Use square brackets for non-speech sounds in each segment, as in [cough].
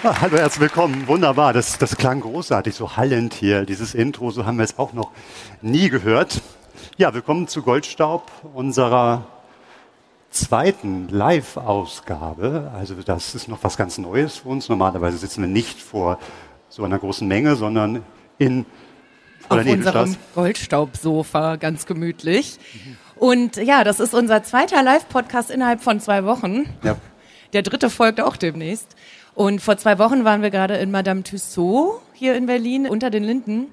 [laughs] hallo, herzlich willkommen. Wunderbar. Das, das klang großartig, so hallend hier, dieses Intro. So haben wir es auch noch nie gehört. Ja, willkommen zu Goldstaub, unserer zweiten Live-Ausgabe. Also das ist noch was ganz Neues für uns. Normalerweise sitzen wir nicht vor so einer großen Menge, sondern in auf unserem. Goldstaubsofa, ganz gemütlich. Und ja, das ist unser zweiter Live-Podcast innerhalb von zwei Wochen. Ja. Der dritte folgt auch demnächst. Und vor zwei Wochen waren wir gerade in Madame Tussaud hier in Berlin unter den Linden.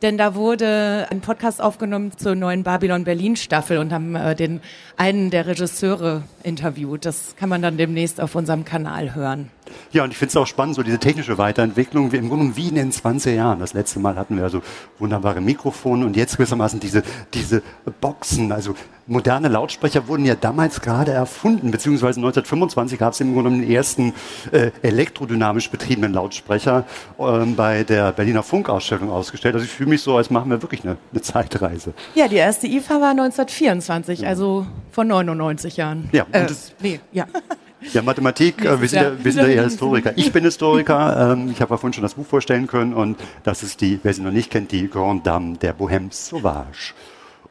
Denn da wurde ein Podcast aufgenommen zur neuen Babylon Berlin Staffel und haben äh, den einen der Regisseure interviewt. Das kann man dann demnächst auf unserem Kanal hören. Ja, und ich finde es auch spannend, so diese technische Weiterentwicklung, wie im Grunde wie in den 20 Jahren. Das letzte Mal hatten wir so wunderbare Mikrofone und jetzt gewissermaßen diese, diese Boxen, also moderne Lautsprecher wurden ja damals gerade erfunden, beziehungsweise 1925 gab es im Grunde den ersten äh, elektrodynamisch betriebenen Lautsprecher ähm, bei der Berliner Funkausstellung ausgestellt. Also ich fühle mich so, als machen wir wirklich eine, eine Zeitreise. Ja, die erste IFA war 1924, also vor 99 Jahren. Ja, und äh, das- nee, ja. [laughs] Ja, Mathematik, äh, wir sind ja, wir sind ja eher Historiker. Ich bin Historiker, ähm, ich habe ja vorhin schon das Buch vorstellen können und das ist die, wer sie noch nicht kennt, die Grande Dame der Bohème Sauvage.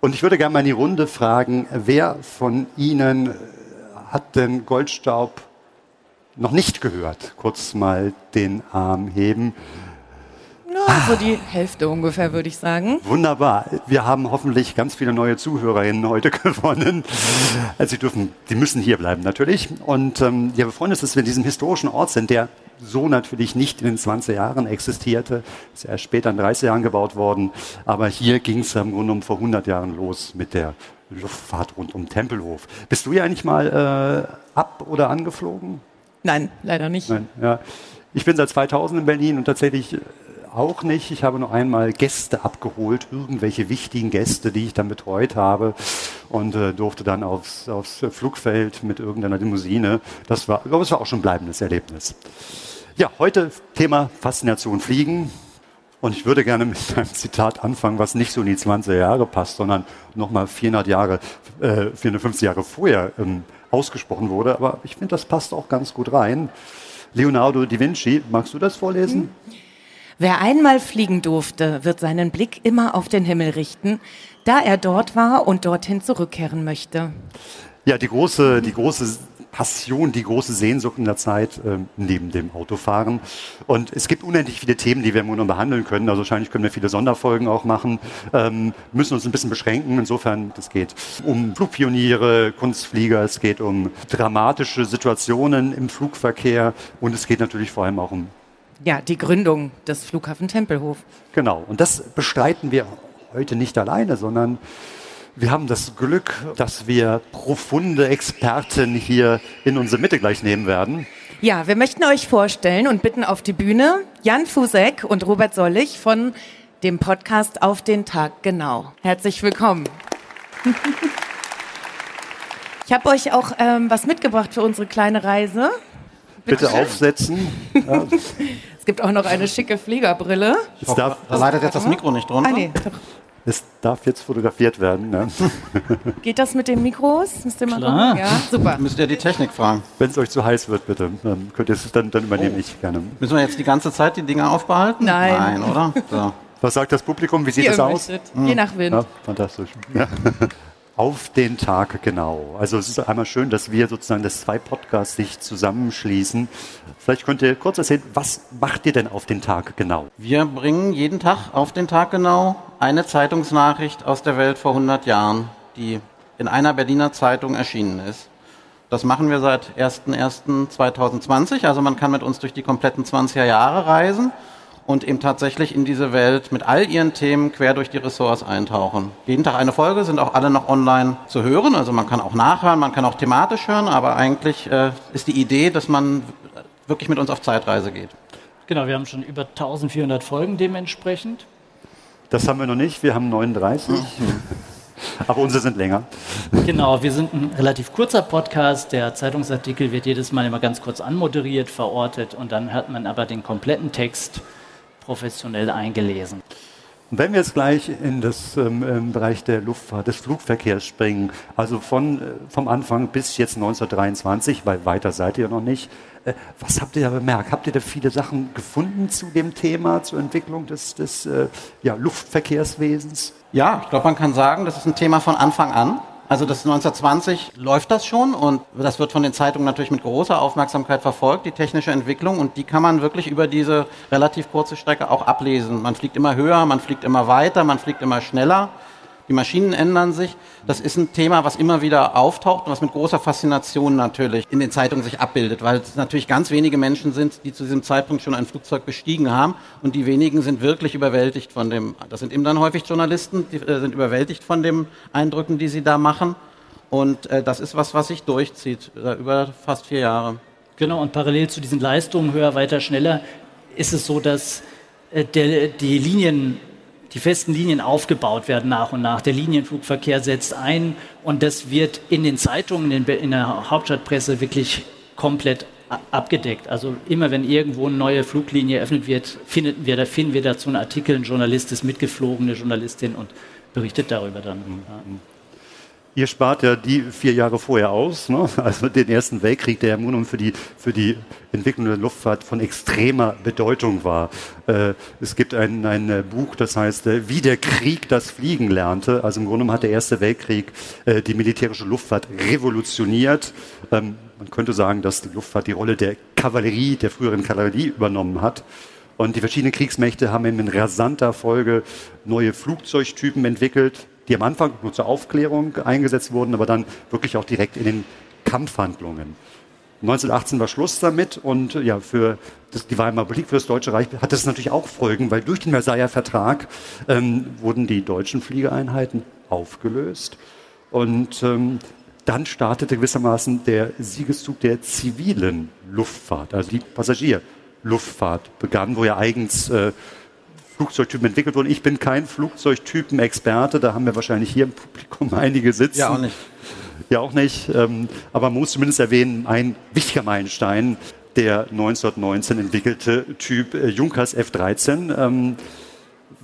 Und ich würde gerne mal in die Runde fragen, wer von Ihnen äh, hat denn Goldstaub noch nicht gehört? Kurz mal den Arm heben. Ja, so die Hälfte ungefähr, würde ich sagen. Wunderbar. Wir haben hoffentlich ganz viele neue Zuhörerinnen heute [laughs] gewonnen. Also sie dürfen, die müssen hier bleiben natürlich. Und ähm, ja, wir freuen uns, dass wir in diesem historischen Ort sind, der so natürlich nicht in den 20 Jahren existierte. Ist erst später in 30 Jahren gebaut worden. Aber hier ging es im Grunde um vor 100 Jahren los mit der Luftfahrt rund um Tempelhof. Bist du ja eigentlich mal äh, ab oder angeflogen? Nein, leider nicht. Nein, ja. Ich bin seit 2000 in Berlin und tatsächlich auch nicht. Ich habe nur einmal Gäste abgeholt, irgendwelche wichtigen Gäste, die ich dann betreut habe und äh, durfte dann aufs, aufs Flugfeld mit irgendeiner Limousine. Das war, ich glaube, es war auch schon ein bleibendes Erlebnis. Ja, heute Thema Faszination Fliegen. Und ich würde gerne mit einem Zitat anfangen, was nicht so in die 20er Jahre passt, sondern nochmal 400 Jahre, äh, 450 Jahre vorher ähm, ausgesprochen wurde. Aber ich finde, das passt auch ganz gut rein. Leonardo da Vinci, magst du das vorlesen? Wer einmal fliegen durfte, wird seinen Blick immer auf den Himmel richten, da er dort war und dorthin zurückkehren möchte. Ja, die große, die große Passion, die große Sehnsucht in der Zeit ähm, neben dem Autofahren. Und es gibt unendlich viele Themen, die wir im Grunde behandeln können. Also wahrscheinlich können wir viele Sonderfolgen auch machen, ähm, müssen uns ein bisschen beschränken. Insofern, es geht um Flugpioniere, Kunstflieger, es geht um dramatische Situationen im Flugverkehr und es geht natürlich vor allem auch um Ja, die Gründung des Flughafen Tempelhof. Genau. Und das bestreiten wir heute nicht alleine, sondern wir haben das Glück, dass wir profunde Experten hier in unsere Mitte gleich nehmen werden. Ja, wir möchten euch vorstellen und bitten auf die Bühne Jan Fusek und Robert Sollig von dem Podcast Auf den Tag genau. Herzlich willkommen. [laughs] Ich habe euch auch ähm, was mitgebracht für unsere kleine Reise. Bitte aufsetzen. Ja, Es gibt auch noch eine schicke Fliegerbrille. es, darf, Da leidet jetzt das Mikro nicht drunter. Ah, nee, es darf jetzt fotografiert werden. Ne? [laughs] Geht das mit den Mikros? Müsst ihr mal Klar. gucken? Ja, super. Müsst ihr die Technik fragen. Wenn es euch zu heiß wird, bitte. Dann, könnt ihr es, dann, dann übernehme ich gerne. Müssen wir jetzt die ganze Zeit die Dinger aufbehalten? Nein. Nein, oder? So. Was sagt das Publikum? Wie sieht Wie es aus? möchtet. Je nach Wind. Ja, fantastisch. Ja. [laughs] Auf den Tag genau. Also es ist einmal schön, dass wir sozusagen, dass zwei Podcasts sich zusammenschließen. Vielleicht könnt ihr kurz erzählen, was macht ihr denn auf den Tag genau? Wir bringen jeden Tag auf den Tag genau eine Zeitungsnachricht aus der Welt vor 100 Jahren, die in einer Berliner Zeitung erschienen ist. Das machen wir seit 01.01.2020, also man kann mit uns durch die kompletten 20er Jahre reisen und eben tatsächlich in diese Welt mit all ihren Themen quer durch die Ressorts eintauchen. Jeden Tag eine Folge, sind auch alle noch online zu hören. Also man kann auch nachhören, man kann auch thematisch hören, aber eigentlich äh, ist die Idee, dass man wirklich mit uns auf Zeitreise geht. Genau, wir haben schon über 1400 Folgen dementsprechend. Das haben wir noch nicht, wir haben 39. Mhm. Aber unsere sind länger. Genau, wir sind ein relativ kurzer Podcast. Der Zeitungsartikel wird jedes Mal immer ganz kurz anmoderiert, verortet und dann hat man aber den kompletten Text professionell eingelesen. Wenn wir jetzt gleich in das ähm, Bereich der Luftfahrt, des Flugverkehrs springen, also von, äh, vom Anfang bis jetzt 1923, weil weiter seid ihr noch nicht, äh, was habt ihr da bemerkt? Habt ihr da viele Sachen gefunden zu dem Thema, zur Entwicklung des, des äh, ja, Luftverkehrswesens? Ja, ich glaube, man kann sagen, das ist ein Thema von Anfang an. Also das 1920 läuft das schon? Und das wird von den Zeitungen natürlich mit großer Aufmerksamkeit verfolgt, die technische Entwicklung. Und die kann man wirklich über diese relativ kurze Strecke auch ablesen. Man fliegt immer höher, man fliegt immer weiter, man fliegt immer schneller die Maschinen ändern sich. Das ist ein Thema, was immer wieder auftaucht und was mit großer Faszination natürlich in den Zeitungen sich abbildet, weil es natürlich ganz wenige Menschen sind, die zu diesem Zeitpunkt schon ein Flugzeug bestiegen haben und die wenigen sind wirklich überwältigt von dem, das sind eben dann häufig Journalisten, die äh, sind überwältigt von den Eindrücken, die sie da machen und äh, das ist was, was sich durchzieht äh, über fast vier Jahre. Genau, und parallel zu diesen Leistungen höher, weiter, schneller ist es so, dass der, die Linien die festen Linien aufgebaut werden nach und nach. Der Linienflugverkehr setzt ein und das wird in den Zeitungen, in der Hauptstadtpresse wirklich komplett abgedeckt. Also immer wenn irgendwo eine neue Fluglinie eröffnet wird, finden wir, da finden wir dazu einen Artikel, ein Journalist ist mitgeflogen, eine Journalistin und berichtet darüber dann. Mhm. Ja. Ihr spart ja die vier Jahre vorher aus, ne? [laughs] also den Ersten Weltkrieg, der ja nun für die, für die Entwicklung der Luftfahrt von extremer Bedeutung war. Äh, es gibt ein, ein äh, Buch, das heißt, äh, wie der Krieg das Fliegen lernte. Also im Grunde genommen hat der Erste Weltkrieg äh, die militärische Luftfahrt revolutioniert. Ähm, man könnte sagen, dass die Luftfahrt die Rolle der Kavallerie, der früheren Kavallerie übernommen hat. Und die verschiedenen Kriegsmächte haben in rasanter Folge neue Flugzeugtypen entwickelt, die am Anfang nur zur Aufklärung eingesetzt wurden, aber dann wirklich auch direkt in den Kampfhandlungen. 1918 war Schluss damit und ja, für das, die Weimarer Politik, für das Deutsche Reich hat das natürlich auch Folgen, weil durch den Versailler Vertrag ähm, wurden die deutschen Fliegeeinheiten aufgelöst und ähm, dann startete gewissermaßen der Siegeszug der zivilen Luftfahrt, also die Passagierluftfahrt begann, wo ja eigens äh, Flugzeugtypen entwickelt wurden. Ich bin kein Flugzeugtypen-Experte, da haben wir wahrscheinlich hier im Publikum [laughs] einige sitzen. Ja, auch nicht. Ja, auch nicht. Ähm, aber man muss zumindest erwähnen, ein wichtiger Meilenstein, der 1919 entwickelte Typ äh, Junkers F-13. Ähm,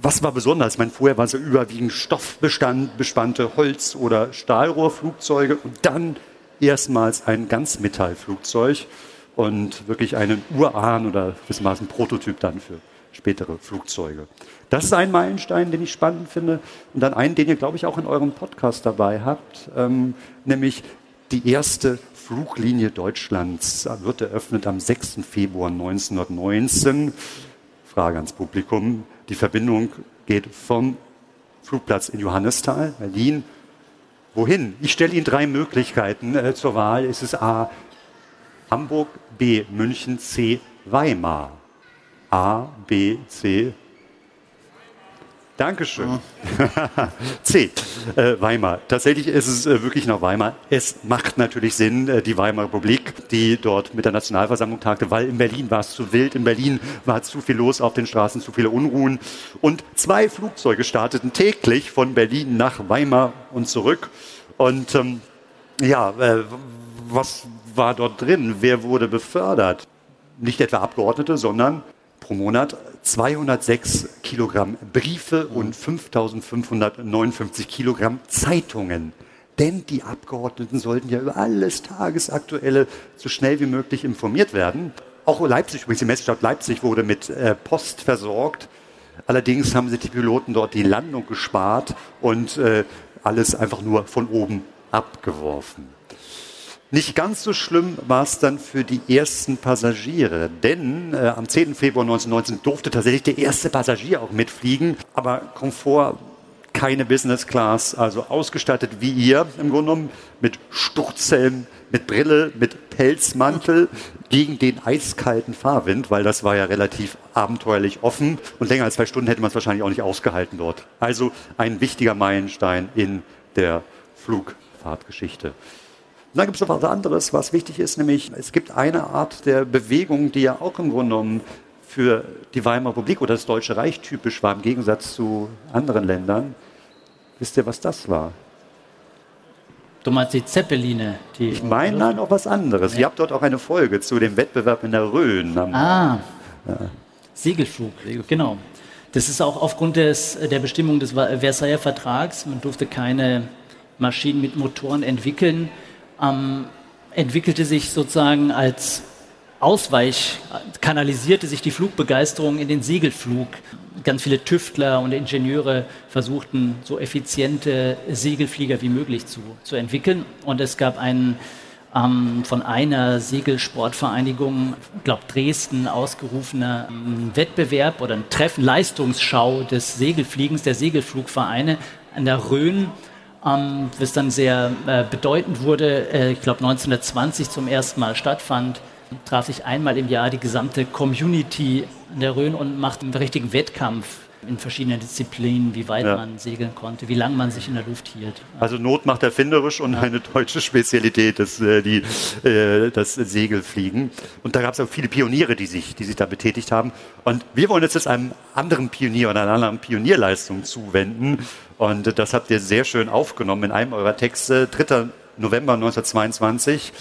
was war besonders? Ich meine, vorher waren es ja überwiegend stoffbespannte Holz- oder Stahlrohrflugzeuge und dann erstmals ein Ganzmetallflugzeug und wirklich einen Urahn oder gewissermaßen Prototyp dann für spätere Flugzeuge. Das ist ein Meilenstein, den ich spannend finde. Und dann einen, den ihr, glaube ich, auch in eurem Podcast dabei habt, ähm, nämlich die erste Fluglinie Deutschlands wird eröffnet am 6. Februar 1919. Frage ans Publikum. Die Verbindung geht vom Flugplatz in Johannisthal, Berlin. Wohin? Ich stelle Ihnen drei Möglichkeiten äh, zur Wahl. Es ist A. Hamburg, B. München, C. Weimar. A, B, C. Dankeschön. [laughs] C. Äh, Weimar. Tatsächlich ist es äh, wirklich noch Weimar. Es macht natürlich Sinn, äh, die Weimarer Republik, die dort mit der Nationalversammlung tagte, weil in Berlin war es zu wild, in Berlin war zu viel los auf den Straßen, zu viele Unruhen. Und zwei Flugzeuge starteten täglich von Berlin nach Weimar und zurück. Und ähm, ja, äh, was war dort drin? Wer wurde befördert? Nicht etwa Abgeordnete, sondern pro Monat 206 Kilogramm Briefe und 5559 Kilogramm Zeitungen. Denn die Abgeordneten sollten ja über alles Tagesaktuelle so schnell wie möglich informiert werden. Auch Leipzig, übrigens die Messestadt Leipzig wurde mit äh, Post versorgt. Allerdings haben sich die Piloten dort die Landung gespart und äh, alles einfach nur von oben abgeworfen. Nicht ganz so schlimm war es dann für die ersten Passagiere, denn äh, am 10. Februar 1919 durfte tatsächlich der erste Passagier auch mitfliegen, aber Komfort keine Business Class, also ausgestattet wie ihr im Grunde genommen mit Sturzhelm, mit Brille, mit Pelzmantel, gegen den eiskalten Fahrwind, weil das war ja relativ abenteuerlich offen und länger als zwei Stunden hätte man es wahrscheinlich auch nicht ausgehalten dort. Also ein wichtiger Meilenstein in der Flugfahrtgeschichte. Und dann gibt es noch was anderes, was wichtig ist, nämlich es gibt eine Art der Bewegung, die ja auch im Grunde genommen für die Weimarer Republik oder das Deutsche Reich typisch war, im Gegensatz zu anderen Ländern. Wisst ihr, was das war? Du meinst die Zeppeline? Die ich meine da noch was anderes. Ja. Ihr habt dort auch eine Folge zu dem Wettbewerb in der Rhön. Ah, ja. Segelflug, genau. Das ist auch aufgrund des, der Bestimmung des Versailler Vertrags. Man durfte keine Maschinen mit Motoren entwickeln. Ähm, entwickelte sich sozusagen als Ausweich kanalisierte sich die Flugbegeisterung in den Segelflug. Ganz viele Tüftler und Ingenieure versuchten, so effiziente Segelflieger wie möglich zu, zu entwickeln. Und es gab einen ähm, von einer Segelsportvereinigung, glaube Dresden, ausgerufener ähm, Wettbewerb oder ein Treffen, Leistungsschau des Segelfliegens, der Segelflugvereine an der Rhön ähm, was dann sehr äh, bedeutend wurde, äh, ich glaube 1920 zum ersten Mal stattfand traf sich einmal im Jahr die gesamte Community an der Rhön und machte einen richtigen Wettkampf in verschiedenen Disziplinen, wie weit ja. man segeln konnte, wie lange man sich in der Luft hielt. Also Not macht erfinderisch und ja. eine deutsche Spezialität, das, äh, die, äh, das Segelfliegen. Und da gab es auch viele Pioniere, die sich, die sich da betätigt haben. Und wir wollen uns jetzt einem anderen Pionier oder einer anderen Pionierleistung zuwenden. Und das habt ihr sehr schön aufgenommen in einem eurer Texte. 3. November 1922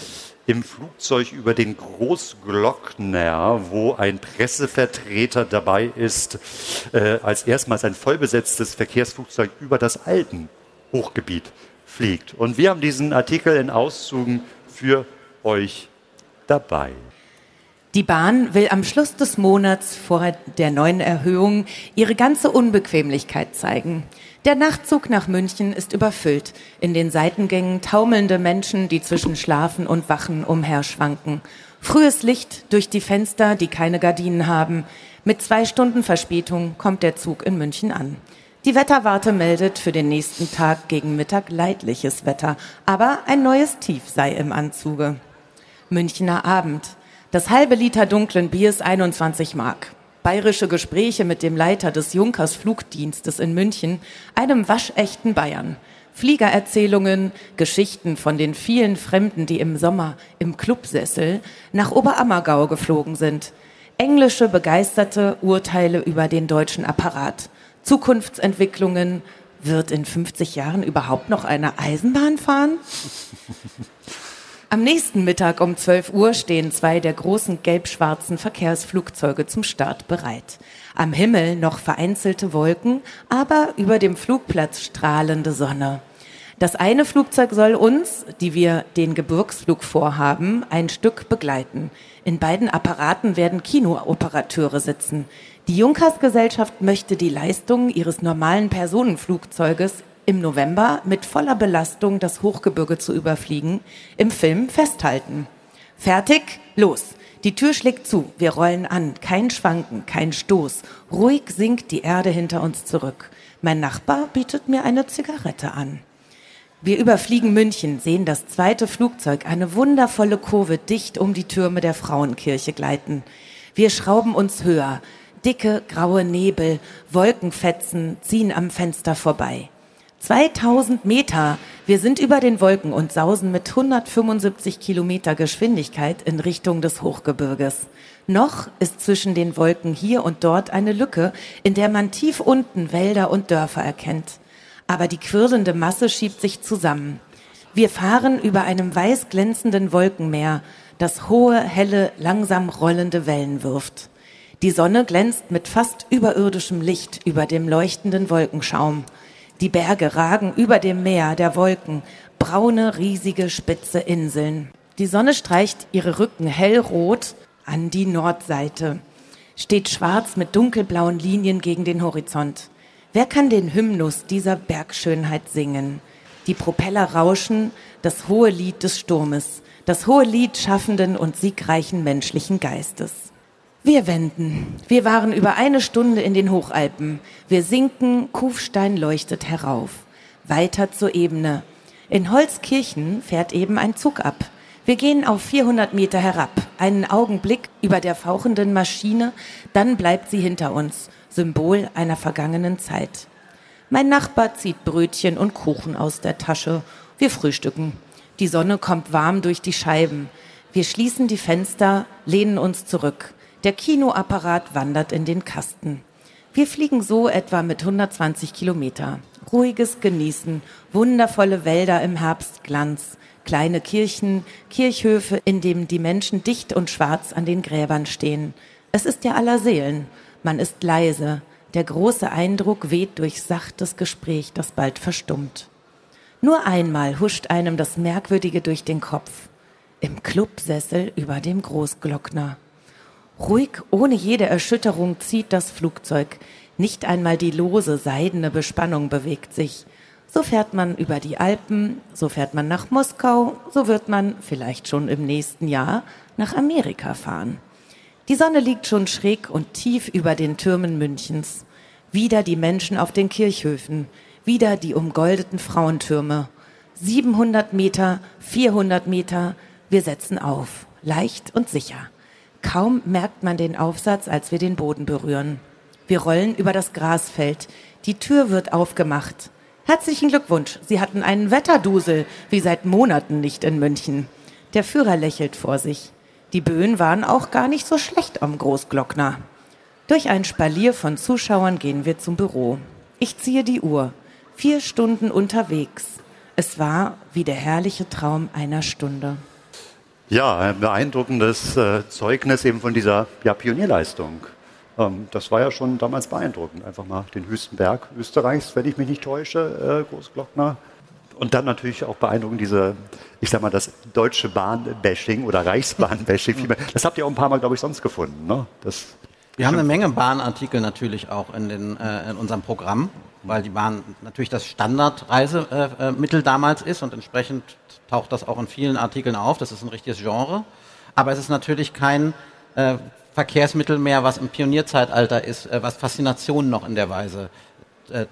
im Flugzeug über den Großglockner, wo ein Pressevertreter dabei ist, äh, als erstmals ein vollbesetztes Verkehrsflugzeug über das Alpenhochgebiet fliegt. Und wir haben diesen Artikel in Auszügen für euch dabei. Die Bahn will am Schluss des Monats vor der neuen Erhöhung ihre ganze Unbequemlichkeit zeigen. Der Nachtzug nach München ist überfüllt. In den Seitengängen taumelnde Menschen, die zwischen Schlafen und Wachen umherschwanken. Frühes Licht durch die Fenster, die keine Gardinen haben. Mit zwei Stunden Verspätung kommt der Zug in München an. Die Wetterwarte meldet für den nächsten Tag gegen Mittag leidliches Wetter, aber ein neues Tief sei im Anzuge. Münchner Abend. Das halbe Liter dunklen Biers 21 Mark bayerische Gespräche mit dem Leiter des Junkers Flugdienstes in München, einem waschechten Bayern. Fliegererzählungen, Geschichten von den vielen Fremden, die im Sommer im Clubsessel nach Oberammergau geflogen sind. Englische begeisterte Urteile über den deutschen Apparat. Zukunftsentwicklungen. Wird in 50 Jahren überhaupt noch eine Eisenbahn fahren? Am nächsten Mittag um 12 Uhr stehen zwei der großen gelb-schwarzen Verkehrsflugzeuge zum Start bereit. Am Himmel noch vereinzelte Wolken, aber über dem Flugplatz strahlende Sonne. Das eine Flugzeug soll uns, die wir den Gebirgsflug vorhaben, ein Stück begleiten. In beiden Apparaten werden Kinooperateure sitzen. Die Junkers-Gesellschaft möchte die Leistungen ihres normalen Personenflugzeuges im November mit voller Belastung das Hochgebirge zu überfliegen, im Film festhalten. Fertig? Los. Die Tür schlägt zu, wir rollen an, kein Schwanken, kein Stoß. Ruhig sinkt die Erde hinter uns zurück. Mein Nachbar bietet mir eine Zigarette an. Wir überfliegen München, sehen das zweite Flugzeug, eine wundervolle Kurve dicht um die Türme der Frauenkirche gleiten. Wir schrauben uns höher. Dicke, graue Nebel, Wolkenfetzen ziehen am Fenster vorbei. 2000 Meter. Wir sind über den Wolken und sausen mit 175 Kilometer Geschwindigkeit in Richtung des Hochgebirges. Noch ist zwischen den Wolken hier und dort eine Lücke, in der man tief unten Wälder und Dörfer erkennt. Aber die quirlende Masse schiebt sich zusammen. Wir fahren über einem weiß glänzenden Wolkenmeer, das hohe, helle, langsam rollende Wellen wirft. Die Sonne glänzt mit fast überirdischem Licht über dem leuchtenden Wolkenschaum. Die Berge ragen über dem Meer der Wolken, braune, riesige, spitze Inseln. Die Sonne streicht ihre Rücken hellrot an die Nordseite, steht schwarz mit dunkelblauen Linien gegen den Horizont. Wer kann den Hymnus dieser Bergschönheit singen? Die Propeller rauschen, das hohe Lied des Sturmes, das hohe Lied schaffenden und siegreichen menschlichen Geistes. Wir wenden. Wir waren über eine Stunde in den Hochalpen. Wir sinken, Kufstein leuchtet herauf. Weiter zur Ebene. In Holzkirchen fährt eben ein Zug ab. Wir gehen auf 400 Meter herab, einen Augenblick über der fauchenden Maschine, dann bleibt sie hinter uns, Symbol einer vergangenen Zeit. Mein Nachbar zieht Brötchen und Kuchen aus der Tasche. Wir frühstücken. Die Sonne kommt warm durch die Scheiben. Wir schließen die Fenster, lehnen uns zurück. Der Kinoapparat wandert in den Kasten. Wir fliegen so etwa mit 120 Kilometer. Ruhiges Genießen, wundervolle Wälder im Herbstglanz, kleine Kirchen, Kirchhöfe, in denen die Menschen dicht und schwarz an den Gräbern stehen. Es ist ja aller Seelen. Man ist leise. Der große Eindruck weht durch sachtes Gespräch, das bald verstummt. Nur einmal huscht einem das Merkwürdige durch den Kopf im Clubsessel über dem Großglockner. Ruhig, ohne jede Erschütterung zieht das Flugzeug. Nicht einmal die lose, seidene Bespannung bewegt sich. So fährt man über die Alpen, so fährt man nach Moskau, so wird man vielleicht schon im nächsten Jahr nach Amerika fahren. Die Sonne liegt schon schräg und tief über den Türmen Münchens. Wieder die Menschen auf den Kirchhöfen, wieder die umgoldeten Frauentürme. 700 Meter, 400 Meter, wir setzen auf, leicht und sicher. Kaum merkt man den Aufsatz, als wir den Boden berühren. Wir rollen über das Grasfeld. Die Tür wird aufgemacht. Herzlichen Glückwunsch. Sie hatten einen Wetterdusel, wie seit Monaten nicht in München. Der Führer lächelt vor sich. Die Böen waren auch gar nicht so schlecht am Großglockner. Durch ein Spalier von Zuschauern gehen wir zum Büro. Ich ziehe die Uhr. Vier Stunden unterwegs. Es war wie der herrliche Traum einer Stunde. Ja, ein beeindruckendes äh, Zeugnis eben von dieser ja, Pionierleistung. Ähm, das war ja schon damals beeindruckend. Einfach mal den höchsten Berg Österreichs, wenn ich mich nicht täusche, äh, Großglockner. Und dann natürlich auch beeindruckend diese, ich sag mal, das deutsche Bahnbashing oder Reichsbahnbashing. [laughs] das habt ihr auch ein paar Mal, glaube ich, sonst gefunden. Ne? Das wir haben eine Menge Bahnartikel natürlich auch in, den, äh, in unserem Programm, weil die Bahn natürlich das Standardreisemittel äh, damals ist und entsprechend taucht das auch in vielen Artikeln auf. Das ist ein richtiges Genre. Aber es ist natürlich kein äh, Verkehrsmittel mehr, was im Pionierzeitalter ist, äh, was Faszination noch in der Weise äh,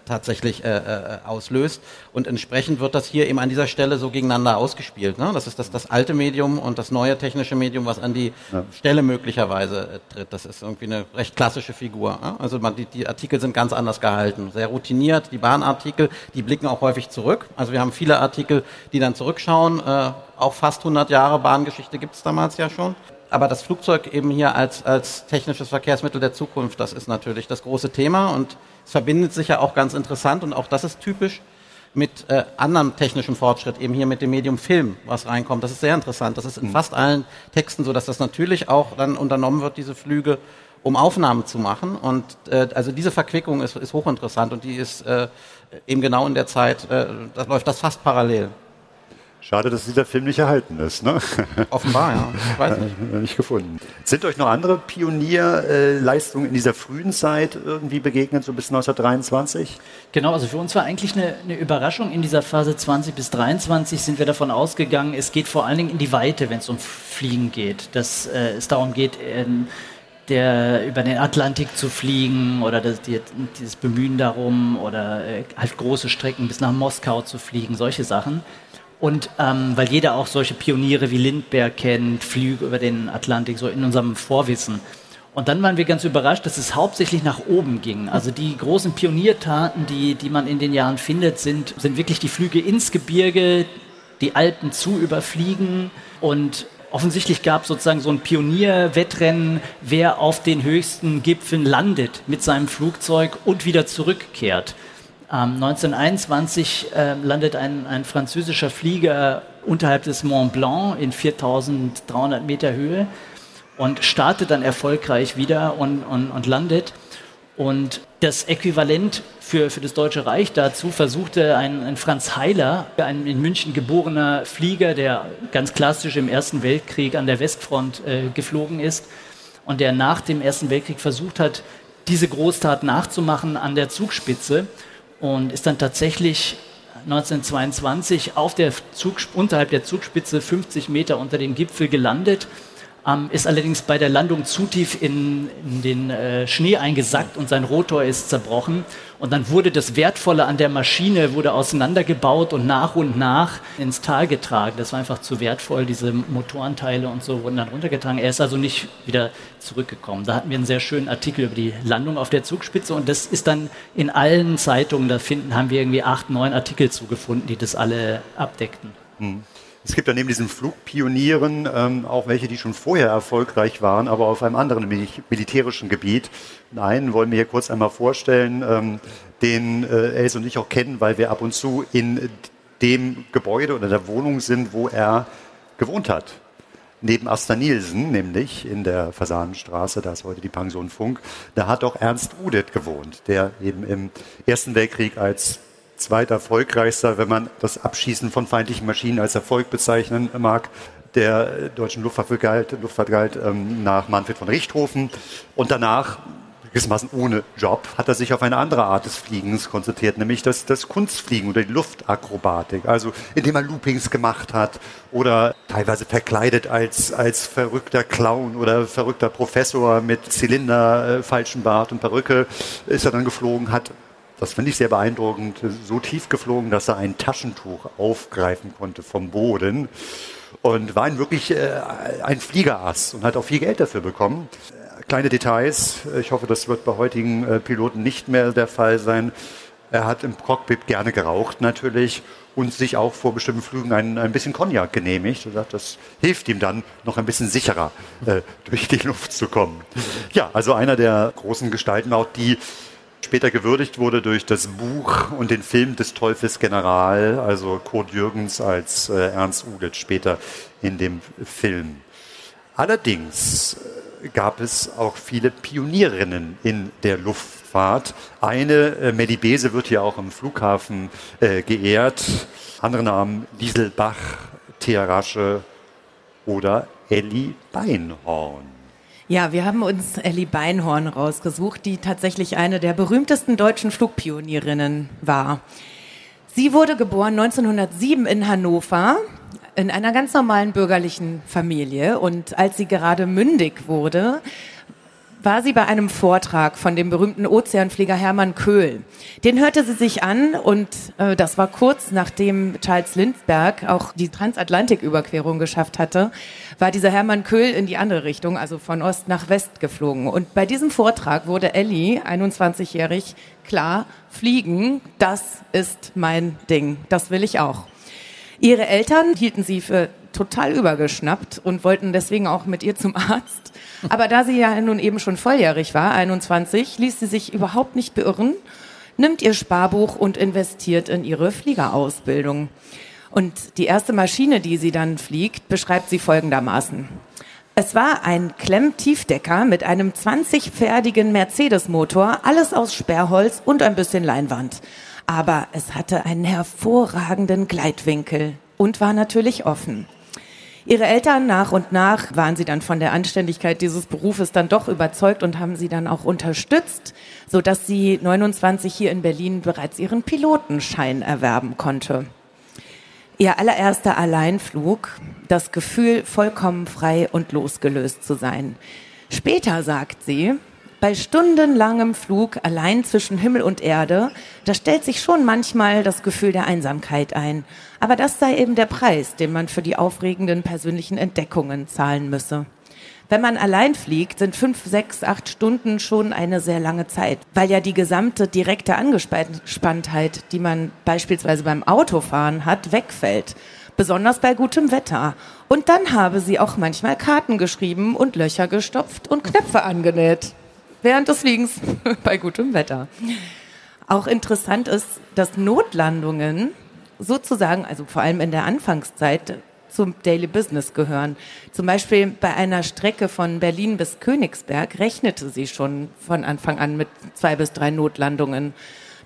tatsächlich äh, äh, auslöst. Und entsprechend wird das hier eben an dieser Stelle so gegeneinander ausgespielt. Ne? Das ist das, das alte Medium und das neue technische Medium, was an die ja. Stelle möglicherweise äh, tritt. Das ist irgendwie eine recht klassische Figur. Ne? Also man, die, die Artikel sind ganz anders gehalten, sehr routiniert. Die Bahnartikel, die blicken auch häufig zurück. Also wir haben viele Artikel, die dann zurückschauen. Äh, auch fast 100 Jahre Bahngeschichte gibt es damals ja schon aber das Flugzeug eben hier als, als technisches Verkehrsmittel der Zukunft, das ist natürlich das große Thema und es verbindet sich ja auch ganz interessant und auch das ist typisch mit äh, anderem technischem Fortschritt, eben hier mit dem Medium Film, was reinkommt. Das ist sehr interessant. Das ist in mhm. fast allen Texten so, dass das natürlich auch dann unternommen wird, diese Flüge, um Aufnahmen zu machen. Und äh, also diese Verquickung ist, ist hochinteressant und die ist äh, eben genau in der Zeit, äh, da läuft das fast parallel. Schade, dass dieser Film nicht erhalten ist. Ne? [laughs] Offenbar, ja. Ich weiß nicht. nicht gefunden. Sind euch noch andere Pionierleistungen in dieser frühen Zeit irgendwie begegnet, so bis 1923? Genau, also für uns war eigentlich eine, eine, Überraschung. In dieser Phase 20 bis 23 sind wir davon ausgegangen, es geht vor allen Dingen in die Weite, wenn es um Fliegen geht. Dass äh, es darum geht, äh, der, über den Atlantik zu fliegen oder das, die, dieses Bemühen darum oder äh, halt große Strecken bis nach Moskau zu fliegen, solche Sachen. Und ähm, weil jeder auch solche Pioniere wie Lindbergh kennt, Flüge über den Atlantik, so in unserem Vorwissen. Und dann waren wir ganz überrascht, dass es hauptsächlich nach oben ging. Also die großen Pioniertaten, die, die man in den Jahren findet, sind, sind wirklich die Flüge ins Gebirge, die Alpen zu überfliegen. Und offensichtlich gab es sozusagen so ein Pionierwettrennen, wer auf den höchsten Gipfeln landet mit seinem Flugzeug und wieder zurückkehrt. 1921 äh, landet ein, ein, französischer Flieger unterhalb des Mont Blanc in 4300 Meter Höhe und startet dann erfolgreich wieder und, und, und landet. Und das Äquivalent für, für das Deutsche Reich dazu versuchte ein, ein Franz Heiler, ein in München geborener Flieger, der ganz klassisch im Ersten Weltkrieg an der Westfront äh, geflogen ist und der nach dem Ersten Weltkrieg versucht hat, diese Großtat nachzumachen an der Zugspitze und ist dann tatsächlich 1922 auf der Zug, unterhalb der Zugspitze 50 Meter unter dem Gipfel gelandet. Ähm, ist allerdings bei der Landung zu tief in, in den äh, Schnee eingesackt und sein Rotor ist zerbrochen. Und dann wurde das Wertvolle an der Maschine wurde auseinandergebaut und nach und nach ins Tal getragen. Das war einfach zu wertvoll. Diese Motorenteile und so wurden dann runtergetragen. Er ist also nicht wieder zurückgekommen. Da hatten wir einen sehr schönen Artikel über die Landung auf der Zugspitze und das ist dann in allen Zeitungen, da finden, haben wir irgendwie acht, neun Artikel zugefunden, die das alle abdeckten. Hm. Es gibt ja neben diesen Flugpionieren ähm, auch welche, die schon vorher erfolgreich waren, aber auf einem anderen militärischen Gebiet. Einen wollen wir hier kurz einmal vorstellen, ähm, den äh, Els und ich auch kennen, weil wir ab und zu in dem Gebäude oder der Wohnung sind, wo er gewohnt hat. Neben Asta Nielsen, nämlich in der Fasanenstraße, da ist heute die Pension Funk, da hat auch Ernst Udet gewohnt, der eben im Ersten Weltkrieg als zweiterfolgreichster, wenn man das Abschießen von feindlichen Maschinen als Erfolg bezeichnen mag, der deutschen Luftwaffe galt, Luftfahrt galt ähm, nach Manfred von Richthofen. Und danach, gewissermaßen ohne Job, hat er sich auf eine andere Art des Fliegens konzentriert, nämlich das, das Kunstfliegen oder die Luftakrobatik. Also indem er Loopings gemacht hat oder teilweise verkleidet als, als verrückter Clown oder verrückter Professor mit Zylinder, äh, falschen Bart und Perücke ist er dann geflogen, hat das finde ich sehr beeindruckend, so tief geflogen, dass er ein Taschentuch aufgreifen konnte vom Boden und war ein wirklich äh, ein Fliegerass und hat auch viel Geld dafür bekommen. Kleine Details, ich hoffe, das wird bei heutigen äh, Piloten nicht mehr der Fall sein. Er hat im Cockpit gerne geraucht natürlich und sich auch vor bestimmten Flügen ein, ein bisschen Cognac genehmigt. Das hilft ihm dann, noch ein bisschen sicherer äh, [laughs] durch die Luft zu kommen. Ja, also einer der großen Gestalten, auch die später gewürdigt wurde durch das Buch und den Film des Teufels General, also Kurt Jürgens als äh, Ernst Udet später in dem Film. Allerdings äh, gab es auch viele Pionierinnen in der Luftfahrt. Eine, äh, Melly Bese, wird hier auch im Flughafen äh, geehrt. Andere Namen Liesel Bach, Thea Rasche oder Elli Beinhorn. Ja, wir haben uns Ellie Beinhorn rausgesucht, die tatsächlich eine der berühmtesten deutschen Flugpionierinnen war. Sie wurde geboren 1907 in Hannover in einer ganz normalen bürgerlichen Familie und als sie gerade mündig wurde, war sie bei einem Vortrag von dem berühmten Ozeanflieger Hermann Köhl. Den hörte sie sich an und äh, das war kurz nachdem Charles Lindbergh auch die Transatlantiküberquerung geschafft hatte, war dieser Hermann Köhl in die andere Richtung, also von Ost nach West geflogen. Und bei diesem Vortrag wurde Ellie, 21-jährig, klar, fliegen, das ist mein Ding, das will ich auch. Ihre Eltern hielten sie für total übergeschnappt und wollten deswegen auch mit ihr zum Arzt. Aber da sie ja nun eben schon volljährig war, 21, ließ sie sich überhaupt nicht beirren, nimmt ihr Sparbuch und investiert in ihre Fliegerausbildung. Und die erste Maschine, die sie dann fliegt, beschreibt sie folgendermaßen. Es war ein Klemmtiefdecker mit einem 20-pferdigen Mercedes-Motor, alles aus Sperrholz und ein bisschen Leinwand. Aber es hatte einen hervorragenden Gleitwinkel und war natürlich offen. Ihre Eltern nach und nach waren sie dann von der Anständigkeit dieses Berufes dann doch überzeugt und haben sie dann auch unterstützt, so dass sie 29 hier in Berlin bereits ihren Pilotenschein erwerben konnte. Ihr allererster Alleinflug, das Gefühl, vollkommen frei und losgelöst zu sein. Später sagt sie, bei stundenlangem Flug allein zwischen Himmel und Erde, da stellt sich schon manchmal das Gefühl der Einsamkeit ein. Aber das sei eben der Preis, den man für die aufregenden persönlichen Entdeckungen zahlen müsse. Wenn man allein fliegt, sind fünf, sechs, acht Stunden schon eine sehr lange Zeit, weil ja die gesamte direkte Angespanntheit, die man beispielsweise beim Autofahren hat, wegfällt. Besonders bei gutem Wetter. Und dann habe sie auch manchmal Karten geschrieben und Löcher gestopft und Knöpfe angenäht während des Fliegens [laughs] bei gutem Wetter. Auch interessant ist, dass Notlandungen sozusagen, also vor allem in der Anfangszeit, zum Daily Business gehören. Zum Beispiel bei einer Strecke von Berlin bis Königsberg rechnete sie schon von Anfang an mit zwei bis drei Notlandungen.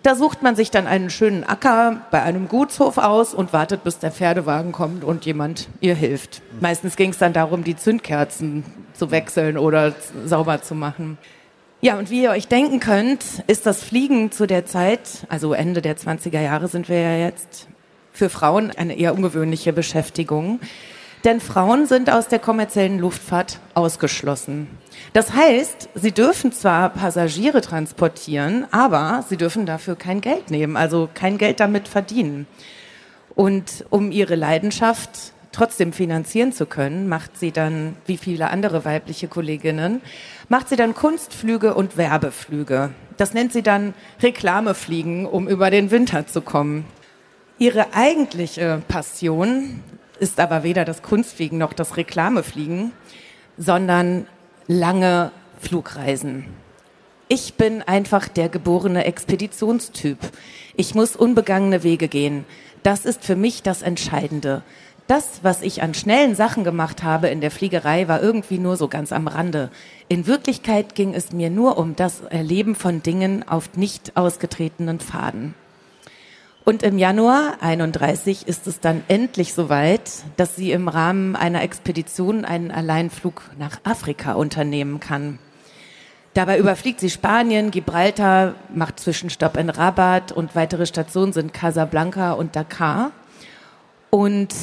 Da sucht man sich dann einen schönen Acker bei einem Gutshof aus und wartet, bis der Pferdewagen kommt und jemand ihr hilft. Meistens ging es dann darum, die Zündkerzen zu wechseln oder sauber zu machen. Ja, und wie ihr euch denken könnt, ist das Fliegen zu der Zeit, also Ende der 20er Jahre sind wir ja jetzt, für Frauen eine eher ungewöhnliche Beschäftigung. Denn Frauen sind aus der kommerziellen Luftfahrt ausgeschlossen. Das heißt, sie dürfen zwar Passagiere transportieren, aber sie dürfen dafür kein Geld nehmen, also kein Geld damit verdienen. Und um ihre Leidenschaft trotzdem finanzieren zu können, macht sie dann, wie viele andere weibliche Kolleginnen, macht sie dann Kunstflüge und Werbeflüge. Das nennt sie dann Reklamefliegen, um über den Winter zu kommen. Ihre eigentliche Passion ist aber weder das Kunstfliegen noch das Reklamefliegen, sondern lange Flugreisen. Ich bin einfach der geborene Expeditionstyp. Ich muss unbegangene Wege gehen. Das ist für mich das Entscheidende. Das, was ich an schnellen Sachen gemacht habe in der Fliegerei, war irgendwie nur so ganz am Rande. In Wirklichkeit ging es mir nur um das Erleben von Dingen auf nicht ausgetretenen Pfaden. Und im Januar 31 ist es dann endlich soweit, dass sie im Rahmen einer Expedition einen Alleinflug nach Afrika unternehmen kann. Dabei überfliegt sie Spanien, Gibraltar, macht Zwischenstopp in Rabat und weitere Stationen sind Casablanca und Dakar. Und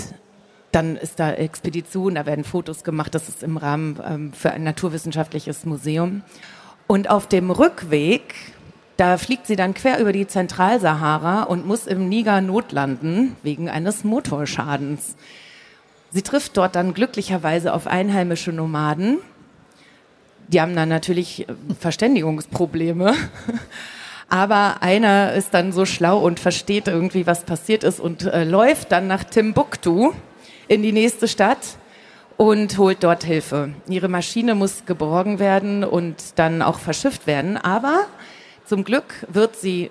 dann ist da Expedition, da werden Fotos gemacht, das ist im Rahmen ähm, für ein naturwissenschaftliches Museum. Und auf dem Rückweg da fliegt sie dann quer über die Zentralsahara und muss im Niger notlanden wegen eines Motorschadens. Sie trifft dort dann glücklicherweise auf einheimische Nomaden. Die haben dann natürlich äh, Verständigungsprobleme. [laughs] Aber einer ist dann so schlau und versteht irgendwie, was passiert ist und äh, läuft dann nach Timbuktu in die nächste Stadt und holt dort Hilfe. Ihre Maschine muss geborgen werden und dann auch verschifft werden. Aber zum Glück wird sie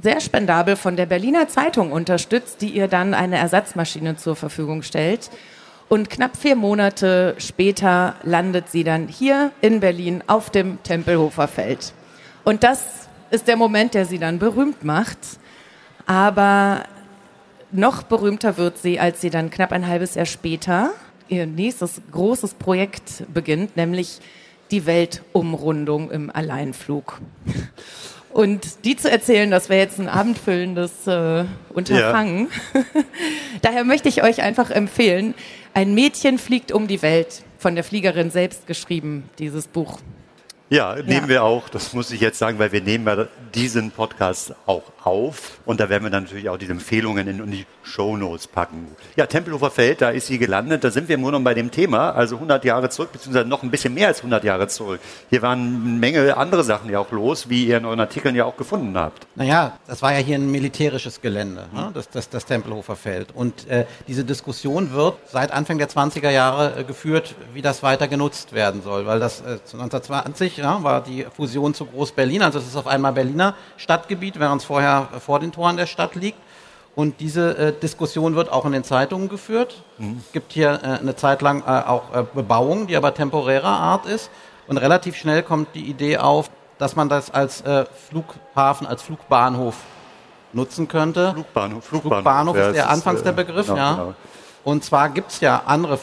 sehr spendabel von der Berliner Zeitung unterstützt, die ihr dann eine Ersatzmaschine zur Verfügung stellt. Und knapp vier Monate später landet sie dann hier in Berlin auf dem Tempelhofer Feld. Und das ist der Moment, der sie dann berühmt macht. Aber noch berühmter wird sie, als sie dann knapp ein halbes Jahr später ihr nächstes großes Projekt beginnt, nämlich die Weltumrundung im Alleinflug. Und die zu erzählen, das wäre jetzt ein abendfüllendes äh, Unterfangen. Ja. [laughs] Daher möchte ich euch einfach empfehlen, ein Mädchen fliegt um die Welt, von der Fliegerin selbst geschrieben, dieses Buch. Ja, nehmen ja. wir auch. Das muss ich jetzt sagen, weil wir nehmen ja diesen Podcast auch auf. Und da werden wir dann natürlich auch diese Empfehlungen in, in die Shownotes packen. Ja, Tempelhofer Feld, da ist sie gelandet. Da sind wir nur noch bei dem Thema, also 100 Jahre zurück, beziehungsweise noch ein bisschen mehr als 100 Jahre zurück. Hier waren eine Menge andere Sachen ja auch los, wie ihr in euren Artikeln ja auch gefunden habt. Naja, das war ja hier ein militärisches Gelände, ne? das, das, das Tempelhofer Feld. Und äh, diese Diskussion wird seit Anfang der 20er Jahre äh, geführt, wie das weiter genutzt werden soll. Weil das äh, 1920 ja, war die Fusion zu Groß-Berlin, also es ist auf einmal Berliner Stadtgebiet, während es vorher vor den Toren der Stadt liegt. Und diese äh, Diskussion wird auch in den Zeitungen geführt. Mhm. Es gibt hier äh, eine Zeit lang äh, auch äh, Bebauung, die aber temporärer Art ist. Und relativ schnell kommt die Idee auf, dass man das als äh, Flughafen, als Flugbahnhof nutzen könnte. Flugbahnhof, Flugbahnhof, Flugbahnhof ist der anfangs der Begriff, genau, ja. Genau. Und zwar gibt es ja andere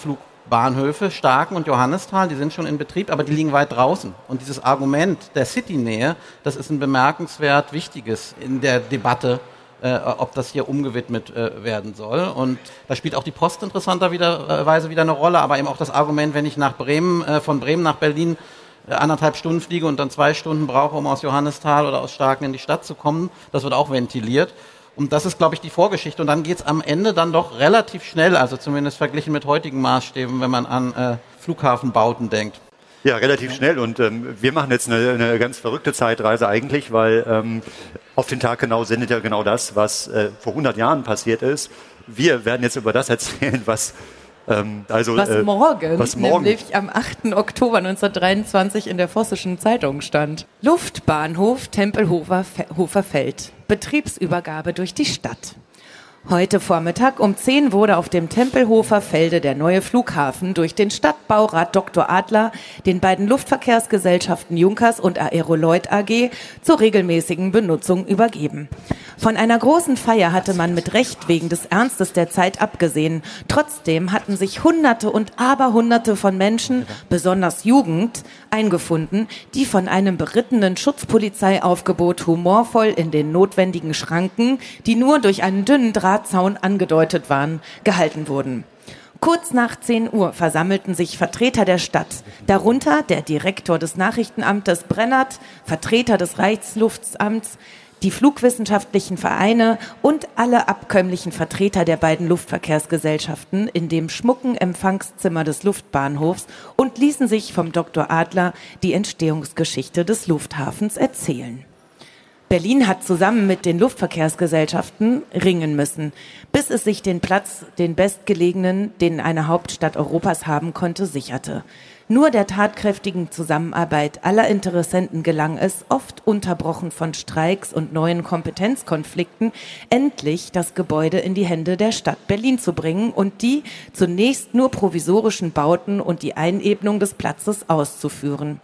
Flugbahnhöfe, Starken und Johannisthal, die sind schon in Betrieb, aber die liegen weit draußen. Und dieses Argument der City-Nähe, das ist ein bemerkenswert wichtiges in der Debatte äh, ob das hier umgewidmet äh, werden soll. Und da spielt auch die Post interessanterweise wieder eine Rolle, aber eben auch das Argument, wenn ich nach Bremen, äh, von Bremen nach Berlin äh, anderthalb Stunden fliege und dann zwei Stunden brauche, um aus Johannisthal oder aus Starken in die Stadt zu kommen, das wird auch ventiliert. Und das ist, glaube ich, die Vorgeschichte. Und dann geht's am Ende dann doch relativ schnell, also zumindest verglichen mit heutigen Maßstäben, wenn man an äh, Flughafenbauten denkt. Ja, relativ schnell. Und ähm, wir machen jetzt eine, eine ganz verrückte Zeitreise eigentlich, weil ähm, auf den Tag genau sendet ja genau das, was äh, vor 100 Jahren passiert ist. Wir werden jetzt über das erzählen, was ähm, also, was, äh, morgen, was morgen, nämlich am 8. Oktober 1923 in der Vossischen Zeitung stand. Luftbahnhof Tempelhofer Feld. Betriebsübergabe durch die Stadt. Heute Vormittag um 10 wurde auf dem Tempelhofer Felde der neue Flughafen durch den Stadtbaurat Dr. Adler den beiden Luftverkehrsgesellschaften Junkers und Aeroloid AG zur regelmäßigen Benutzung übergeben. Von einer großen Feier hatte man mit Recht wegen des Ernstes der Zeit abgesehen. Trotzdem hatten sich Hunderte und Aberhunderte von Menschen, besonders Jugend, eingefunden, die von einem berittenen Schutzpolizeiaufgebot humorvoll in den notwendigen Schranken, die nur durch einen dünnen Drahtzaun angedeutet waren, gehalten wurden. Kurz nach 10 Uhr versammelten sich Vertreter der Stadt, darunter der Direktor des Nachrichtenamtes Brennert, Vertreter des Reichsluftamts, die flugwissenschaftlichen Vereine und alle abkömmlichen Vertreter der beiden Luftverkehrsgesellschaften in dem schmucken Empfangszimmer des Luftbahnhofs und ließen sich vom Dr. Adler die Entstehungsgeschichte des Lufthafens erzählen. Berlin hat zusammen mit den Luftverkehrsgesellschaften ringen müssen, bis es sich den Platz, den bestgelegenen, den eine Hauptstadt Europas haben konnte, sicherte. Nur der tatkräftigen Zusammenarbeit aller Interessenten gelang es, oft unterbrochen von Streiks und neuen Kompetenzkonflikten, endlich das Gebäude in die Hände der Stadt Berlin zu bringen und die zunächst nur provisorischen Bauten und die Einebnung des Platzes auszuführen.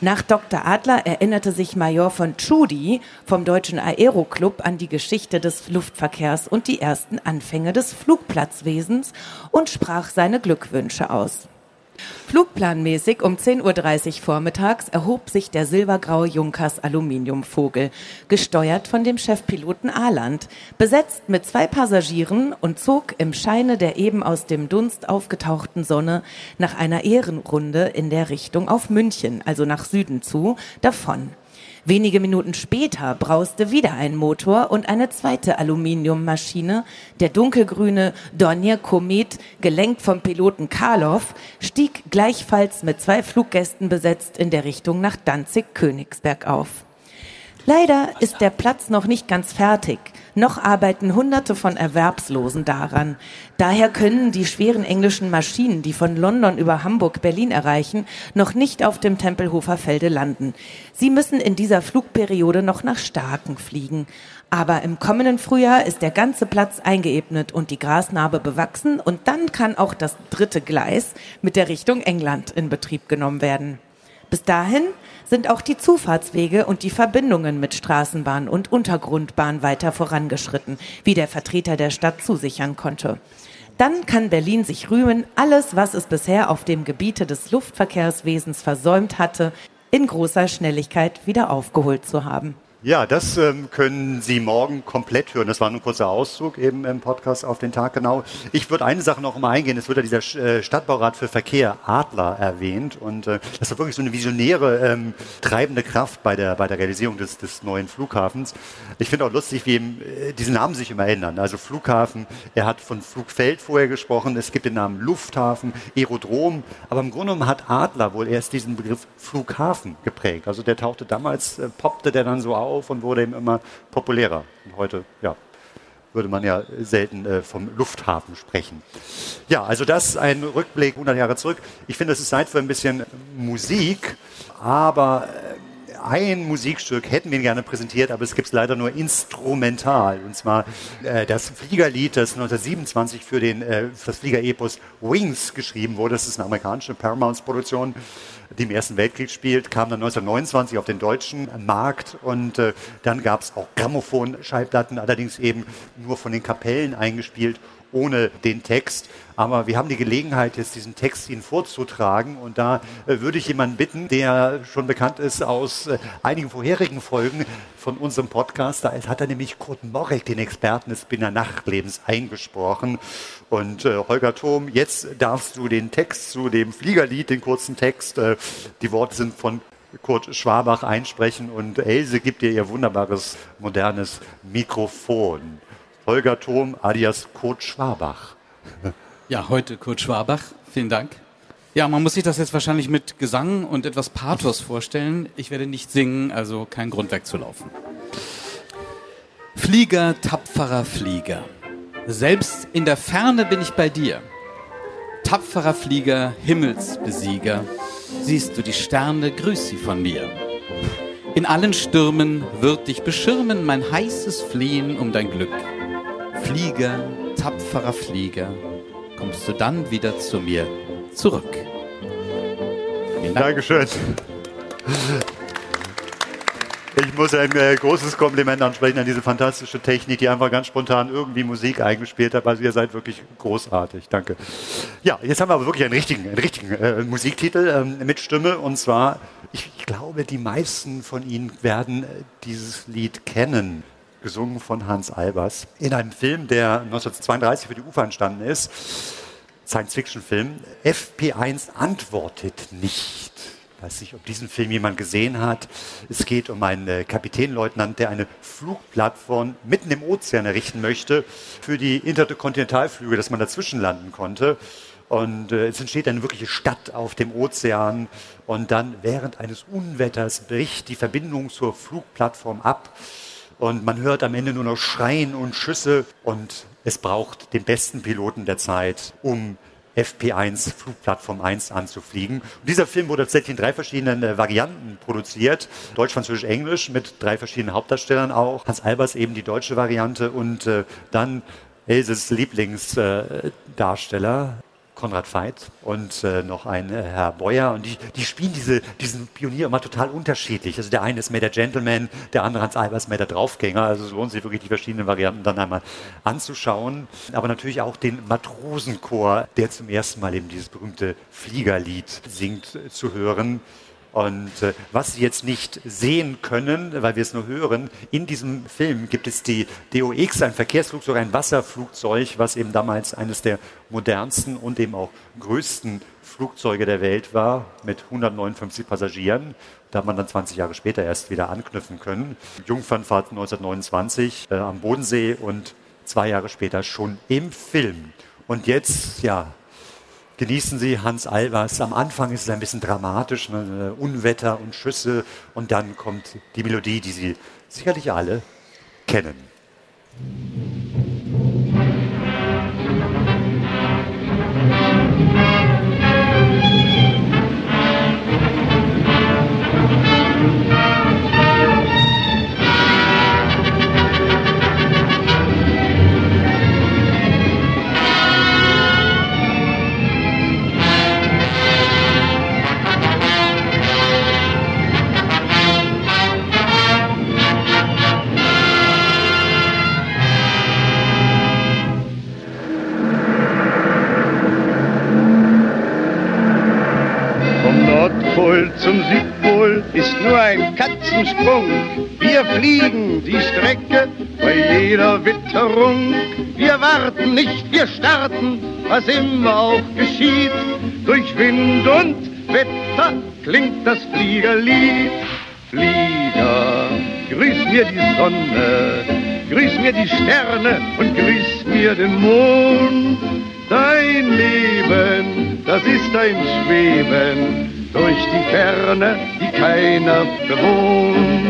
Nach Dr. Adler erinnerte sich Major von Tschudi vom Deutschen Aeroclub an die Geschichte des Luftverkehrs und die ersten Anfänge des Flugplatzwesens und sprach seine Glückwünsche aus. Flugplanmäßig um 10.30 Uhr vormittags erhob sich der silbergraue Junkers Aluminiumvogel, gesteuert von dem Chefpiloten Ahland, besetzt mit zwei Passagieren und zog im Scheine der eben aus dem Dunst aufgetauchten Sonne nach einer Ehrenrunde in der Richtung auf München, also nach Süden zu, davon. Wenige Minuten später brauste wieder ein Motor und eine zweite Aluminiummaschine. Der dunkelgrüne Dornier Komet, gelenkt vom Piloten Karloff, stieg gleichfalls mit zwei Fluggästen besetzt in der Richtung nach Danzig-Königsberg auf. Leider ist der Platz noch nicht ganz fertig. Noch arbeiten Hunderte von Erwerbslosen daran. Daher können die schweren englischen Maschinen, die von London über Hamburg Berlin erreichen, noch nicht auf dem Tempelhofer Felde landen. Sie müssen in dieser Flugperiode noch nach Starken fliegen. Aber im kommenden Frühjahr ist der ganze Platz eingeebnet und die Grasnarbe bewachsen und dann kann auch das dritte Gleis mit der Richtung England in Betrieb genommen werden. Bis dahin sind auch die Zufahrtswege und die Verbindungen mit Straßenbahn und Untergrundbahn weiter vorangeschritten, wie der Vertreter der Stadt zusichern konnte. Dann kann Berlin sich rühmen, alles, was es bisher auf dem Gebiete des Luftverkehrswesens versäumt hatte, in großer Schnelligkeit wieder aufgeholt zu haben. Ja, das ähm, können Sie morgen komplett hören. Das war nur ein kurzer Auszug eben im Podcast auf den Tag genau. Ich würde eine Sache noch mal eingehen. Es wird ja dieser äh, Stadtbaurat für Verkehr Adler erwähnt und äh, das war wirklich so eine visionäre ähm, treibende Kraft bei der bei der Realisierung des, des neuen Flughafens. Ich finde auch lustig, wie ihm, äh, diese Namen sich immer ändern. Also Flughafen, er hat von Flugfeld vorher gesprochen. Es gibt den Namen Lufthafen, Aerodrom, aber im Grunde genommen hat Adler wohl erst diesen Begriff Flughafen geprägt. Also der tauchte damals, äh, poppte der dann so auf auf und wurde eben immer populärer. Und heute, ja, würde man ja selten äh, vom Lufthafen sprechen. Ja, also das ist ein Rückblick 100 Jahre zurück. Ich finde, es ist Zeit für ein bisschen Musik, aber äh, ein Musikstück hätten wir gerne präsentiert, aber es gibt es leider nur instrumental. Und zwar äh, das Fliegerlied, das 1927 für, den, äh, für das Fliegerepos Wings geschrieben wurde. Das ist eine amerikanische Paramount-Produktion die im Ersten Weltkrieg spielt, kam dann 1929 auf den deutschen Markt und äh, dann gab es auch Grammophon-Schallplatten, allerdings eben nur von den Kapellen eingespielt ohne den Text. Aber wir haben die Gelegenheit, jetzt diesen Text Ihnen vorzutragen. Und da äh, würde ich jemanden bitten, der schon bekannt ist aus äh, einigen vorherigen Folgen von unserem Podcast. Da hat er nämlich Kurt Morek, den Experten des Spinner Nachtlebens, eingesprochen. Und äh, Holger Thom, jetzt darfst du den Text zu dem Fliegerlied, den kurzen Text, äh, die Worte sind von Kurt Schwabach einsprechen und Else gibt dir ihr wunderbares, modernes Mikrofon. Holger Thom alias Kurt Schwabach. [laughs] Ja, heute Kurt Schwabach. Vielen Dank. Ja, man muss sich das jetzt wahrscheinlich mit Gesang und etwas Pathos vorstellen. Ich werde nicht singen, also kein Grund wegzulaufen. Flieger, tapferer Flieger. Selbst in der Ferne bin ich bei dir. Tapferer Flieger, Himmelsbesieger. Siehst du die Sterne, grüß sie von mir. In allen Stürmen wird dich beschirmen mein heißes Flehen um dein Glück. Flieger, tapferer Flieger, kommst du dann wieder zu mir zurück. Vielen Dank. Dankeschön. Ich muss ein äh, großes Kompliment ansprechen an diese fantastische Technik, die einfach ganz spontan irgendwie Musik eingespielt hat. Also ihr seid wirklich großartig. Danke. Ja, jetzt haben wir aber wirklich einen richtigen, einen richtigen äh, Musiktitel ähm, mit Stimme. Und zwar, ich, ich, glaube, die meisten von Ihnen werden äh, dieses Lied kennen gesungen von Hans Albers, in einem Film, der 1932 für die UFA entstanden ist. Science-Fiction-Film. FP1 antwortet nicht. Ich weiß nicht, ob diesen Film jemand gesehen hat. Es geht um einen äh, Kapitänleutnant, der eine Flugplattform mitten im Ozean errichten möchte für die Interkontinentalflüge, dass man dazwischen landen konnte. Und äh, es entsteht eine wirkliche Stadt auf dem Ozean. Und dann während eines Unwetters bricht die Verbindung zur Flugplattform ab. Und man hört am Ende nur noch Schreien und Schüsse. Und es braucht den besten Piloten der Zeit, um FP1 Flugplattform 1 anzufliegen. Und dieser Film wurde tatsächlich in drei verschiedenen äh, Varianten produziert. Deutsch, Französisch, Englisch mit drei verschiedenen Hauptdarstellern auch. Hans Albers eben die deutsche Variante und äh, dann Elses Lieblingsdarsteller, Konrad Veit und äh, noch ein äh, Herr Beuer. Und die, die spielen diese, diesen Pionier immer total unterschiedlich. Also der eine ist mehr der Gentleman, der andere Hans Albers mehr der Draufgänger. Also es lohnt sich wirklich, die verschiedenen Varianten dann einmal anzuschauen. Aber natürlich auch den Matrosenchor, der zum ersten Mal eben dieses berühmte Fliegerlied singt, äh, zu hören. Und äh, was Sie jetzt nicht sehen können, weil wir es nur hören, in diesem Film gibt es die DOX, ein Verkehrsflugzeug, ein Wasserflugzeug, was eben damals eines der modernsten und eben auch größten Flugzeuge der Welt war, mit 159 Passagieren. Da hat man dann 20 Jahre später erst wieder anknüpfen können. Jungfernfahrt 1929 äh, am Bodensee und zwei Jahre später schon im Film. Und jetzt, ja, genießen Sie Hans Albers. Am Anfang ist es ein bisschen dramatisch, ne? Unwetter und Schüsse und dann kommt die Melodie, die Sie sicherlich alle kennen. Nordpol zum Südpol ist nur ein Katzensprung. Wir fliegen die Strecke bei jeder Witterung. Wir warten nicht, wir starten, was immer auch geschieht. Durch Wind und Wetter klingt das Fliegerlied. Flieger, grüß mir die Sonne, grüß mir die Sterne und grüß mir den Mond. Dein Leben, das ist ein Schweben durch die Ferne, die keiner bewohnt.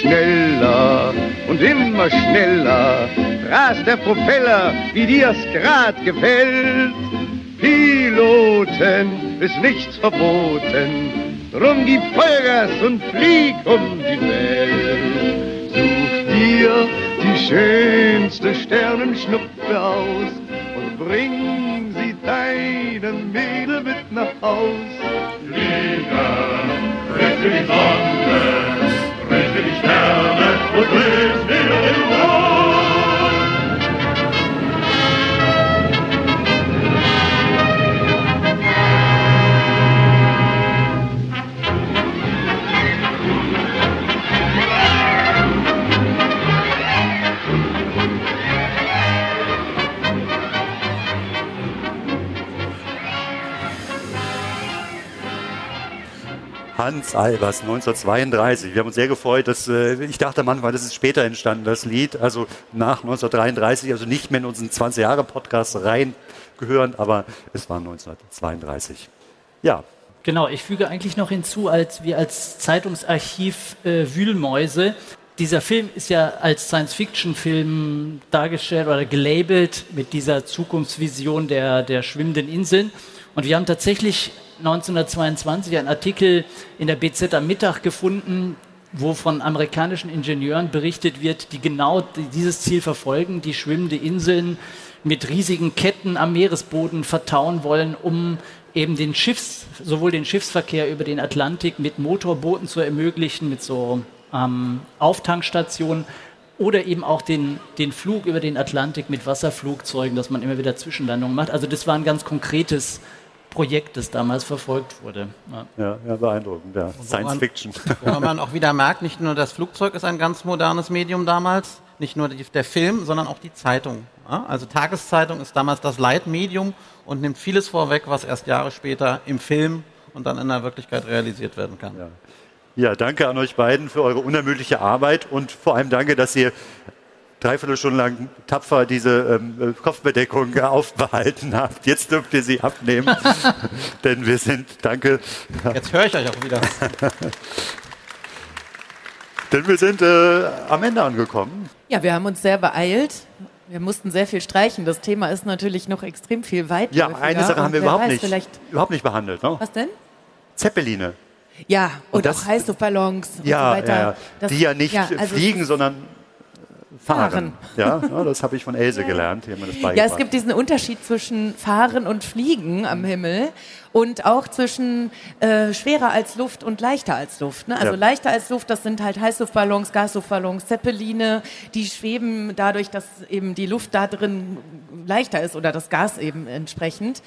Schneller und immer schneller rast der Propeller, wie dir's grad gefällt. Piloten ist nichts verboten, drum gib Vollgas und flieg um die Welt. Such dir die schönste Sternenschnuppe aus und bring sie deinem Mädel mit nach Haus. Flieger, grüße die Sonne, grüße die Sterne und grüß mir Hans Albers, 1932. Wir haben uns sehr gefreut, dass äh, ich dachte manchmal, das ist später entstanden, das Lied, also nach 1933, also nicht mehr in unseren 20 Jahre Podcast reingehören, aber es war 1932. Ja. Genau, ich füge eigentlich noch hinzu, als wir als Zeitungsarchiv äh, Wühlmäuse dieser Film ist ja als Science-Fiction-Film dargestellt oder gelabelt mit dieser Zukunftsvision der, der schwimmenden Inseln. Und wir haben tatsächlich 1922 einen Artikel in der BZ am Mittag gefunden, wo von amerikanischen Ingenieuren berichtet wird, die genau dieses Ziel verfolgen, die schwimmende Inseln mit riesigen Ketten am Meeresboden vertauen wollen, um eben den Schiffs, sowohl den Schiffsverkehr über den Atlantik mit Motorbooten zu ermöglichen, mit so ähm, Auftankstationen oder eben auch den, den Flug über den Atlantik mit Wasserflugzeugen, dass man immer wieder Zwischenlandungen macht. Also das war ein ganz konkretes Projekt, das damals verfolgt wurde. Ja, ja, beeindruckend, ja. Science man, Fiction. Wo man [laughs] auch wieder merkt, nicht nur das Flugzeug ist ein ganz modernes Medium damals, nicht nur die, der Film, sondern auch die Zeitung. Also Tageszeitung ist damals das Leitmedium und nimmt vieles vorweg, was erst Jahre später im Film und dann in der Wirklichkeit realisiert werden kann. Ja. ja, danke an euch beiden für eure unermüdliche Arbeit und vor allem danke, dass ihr dreiviertel Stunden lang tapfer diese ähm, Kopfbedeckung [laughs] aufbehalten habt. Jetzt dürft ihr sie abnehmen, [laughs] denn wir sind, danke. Jetzt höre ich euch auch wieder. [laughs] denn wir sind äh, am Ende angekommen. Ja, wir haben uns sehr beeilt. Wir mussten sehr viel streichen. Das Thema ist natürlich noch extrem viel weiter. Ja, eine Sache haben wir überhaupt nicht, überhaupt nicht behandelt. Ne? Was denn? Zeppeline. Ja, und, und das, auch Heißluftballons ja, und so weiter. Ja, ja. die ja nicht ja, also fliegen, sondern fahren. Ja, ja, das habe ich von Else gelernt. Ja, es gibt diesen Unterschied zwischen Fahren und Fliegen am Himmel und auch zwischen äh, schwerer als Luft und leichter als Luft. Ne? Also ja. leichter als Luft, das sind halt Heißluftballons, Gasluftballons, Zeppeline, die schweben dadurch, dass eben die Luft da drin leichter ist oder das Gas eben entsprechend.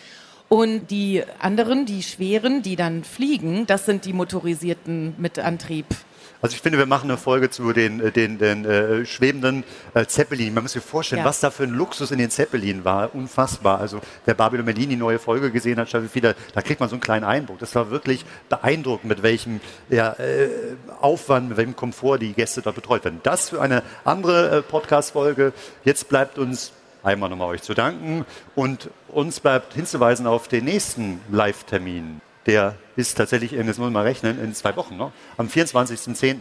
Und die anderen, die schweren, die dann fliegen, das sind die motorisierten mit Antrieb. Also ich finde, wir machen eine Folge zu den, äh, den, den äh, schwebenden äh, Zeppelin. Man muss sich vorstellen, ja. was da für ein Luxus in den Zeppelin war. Unfassbar. Also wer Babylon Berlin die neue Folge gesehen hat, wieder, da kriegt man so einen kleinen Eindruck. Das war wirklich beeindruckend, mit welchem ja, äh, Aufwand, mit welchem Komfort die Gäste dort betreut werden. Das für eine andere äh, Podcast-Folge. Jetzt bleibt uns einmal nochmal euch zu danken und uns bleibt hinzuweisen auf den nächsten Live-Termin der ist tatsächlich, das muss man mal rechnen, in zwei Wochen, ne? am 24.10.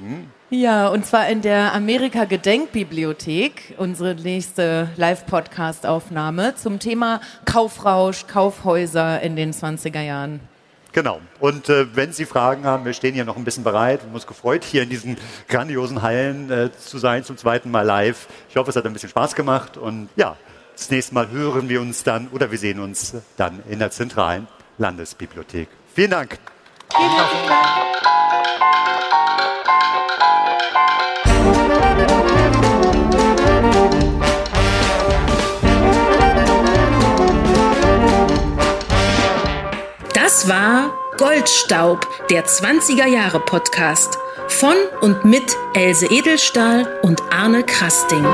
Ja, und zwar in der Amerika-Gedenkbibliothek, unsere nächste Live-Podcast-Aufnahme zum Thema Kaufrausch, Kaufhäuser in den 20er Jahren. Genau. Und äh, wenn Sie Fragen haben, wir stehen hier noch ein bisschen bereit und uns gefreut, hier in diesen grandiosen Hallen äh, zu sein, zum zweiten Mal live. Ich hoffe, es hat ein bisschen Spaß gemacht und ja, das nächste Mal hören wir uns dann oder wir sehen uns dann in der zentralen Landesbibliothek. Vielen Dank. Vielen Dank. Das war Goldstaub, der 20er Jahre Podcast von und mit Else Edelstahl und Arne Krasting.